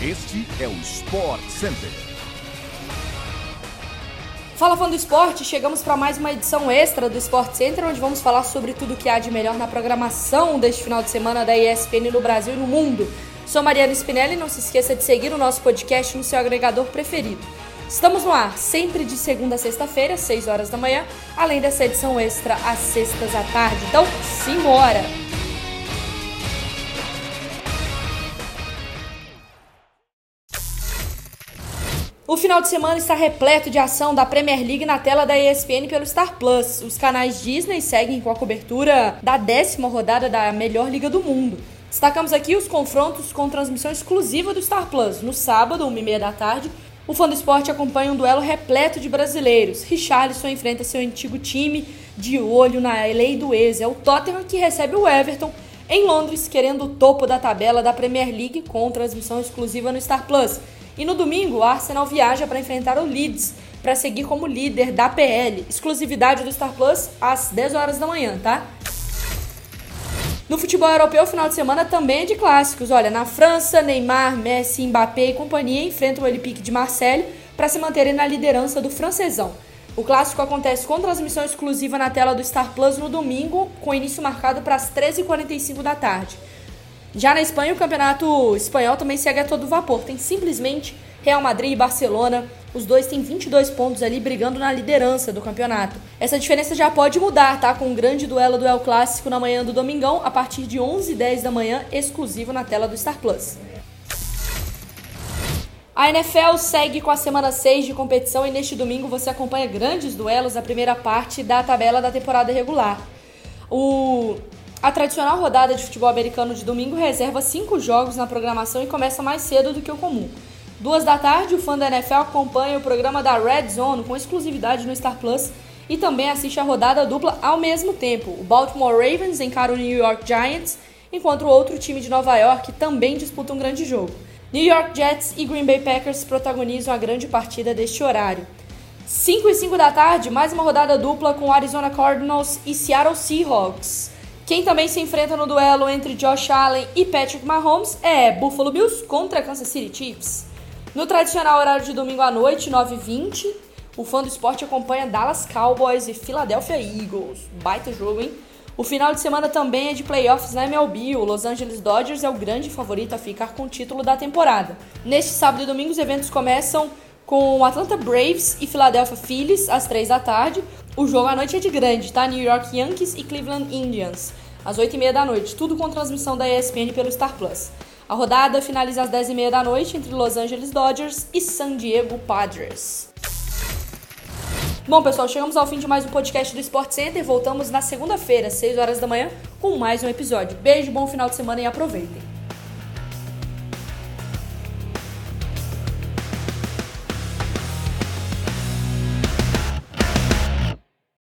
Este é o Sport Center. Fala fã do esporte, chegamos para mais uma edição extra do Sport Center, onde vamos falar sobre tudo o que há de melhor na programação deste final de semana da ESPN no Brasil e no mundo. Sou Mariana Spinelli não se esqueça de seguir o nosso podcast no seu agregador preferido. Estamos no ar, sempre de segunda a sexta-feira, 6 horas da manhã, além dessa edição extra às sextas à tarde. Então, simbora! O final de semana está repleto de ação da Premier League na tela da ESPN pelo Star Plus. Os canais Disney seguem com a cobertura da décima rodada da melhor liga do mundo. Destacamos aqui os confrontos com transmissão exclusiva do Star Plus. No sábado, 1h30 da tarde, o fã do esporte acompanha um duelo repleto de brasileiros. Richarlison enfrenta seu antigo time de olho na lei do ex. É o Tottenham que recebe o Everton em Londres, querendo o topo da tabela da Premier League com transmissão exclusiva no Star Plus. E no domingo, o Arsenal viaja para enfrentar o Leeds para seguir como líder da PL. Exclusividade do Star Plus às 10 horas da manhã, tá? No futebol europeu, o final de semana também é de clássicos. Olha, na França, Neymar, Messi, Mbappé e companhia enfrentam o Olympique de Marseille para se manterem na liderança do francesão. O clássico acontece com transmissão exclusiva na tela do Star Plus no domingo, com início marcado para as 13h45 da tarde. Já na Espanha, o campeonato espanhol também segue a todo vapor. Tem simplesmente Real Madrid e Barcelona. Os dois têm 22 pontos ali brigando na liderança do campeonato. Essa diferença já pode mudar, tá? Com um grande duelo do El Clássico na manhã do domingão, a partir de 11h10 da manhã, exclusivo na tela do Star Plus. A NFL segue com a semana 6 de competição e neste domingo você acompanha grandes duelos da primeira parte da tabela da temporada regular. O a tradicional rodada de futebol americano de domingo reserva cinco jogos na programação e começa mais cedo do que o comum. Duas da tarde, o fã da NFL acompanha o programa da Red Zone com exclusividade no Star Plus e também assiste a rodada dupla ao mesmo tempo. O Baltimore Ravens encara o New York Giants, enquanto o outro time de Nova York também disputa um grande jogo. New York Jets e Green Bay Packers protagonizam a grande partida deste horário. 5 e 5 da tarde, mais uma rodada dupla com Arizona Cardinals e Seattle Seahawks. Quem também se enfrenta no duelo entre Josh Allen e Patrick Mahomes é Buffalo Bills contra Kansas City Chiefs. No tradicional horário de domingo à noite, 9h20, o fã do esporte acompanha Dallas Cowboys e Philadelphia Eagles. Baita jogo, hein? O final de semana também é de playoffs na MLB. O Los Angeles Dodgers é o grande favorito a ficar com o título da temporada. Neste sábado e domingo, os eventos começam com Atlanta Braves e Philadelphia Phillies às 3 da tarde. O jogo à noite é de grande, tá? New York Yankees e Cleveland Indians, às 8h30 da noite, tudo com transmissão da ESPN pelo Star Plus. A rodada finaliza às 10h30 da noite entre Los Angeles Dodgers e San Diego Padres. Bom, pessoal, chegamos ao fim de mais um podcast do Sport Center. Voltamos na segunda-feira, às 6 horas da manhã, com mais um episódio. Beijo, bom final de semana e aproveitem.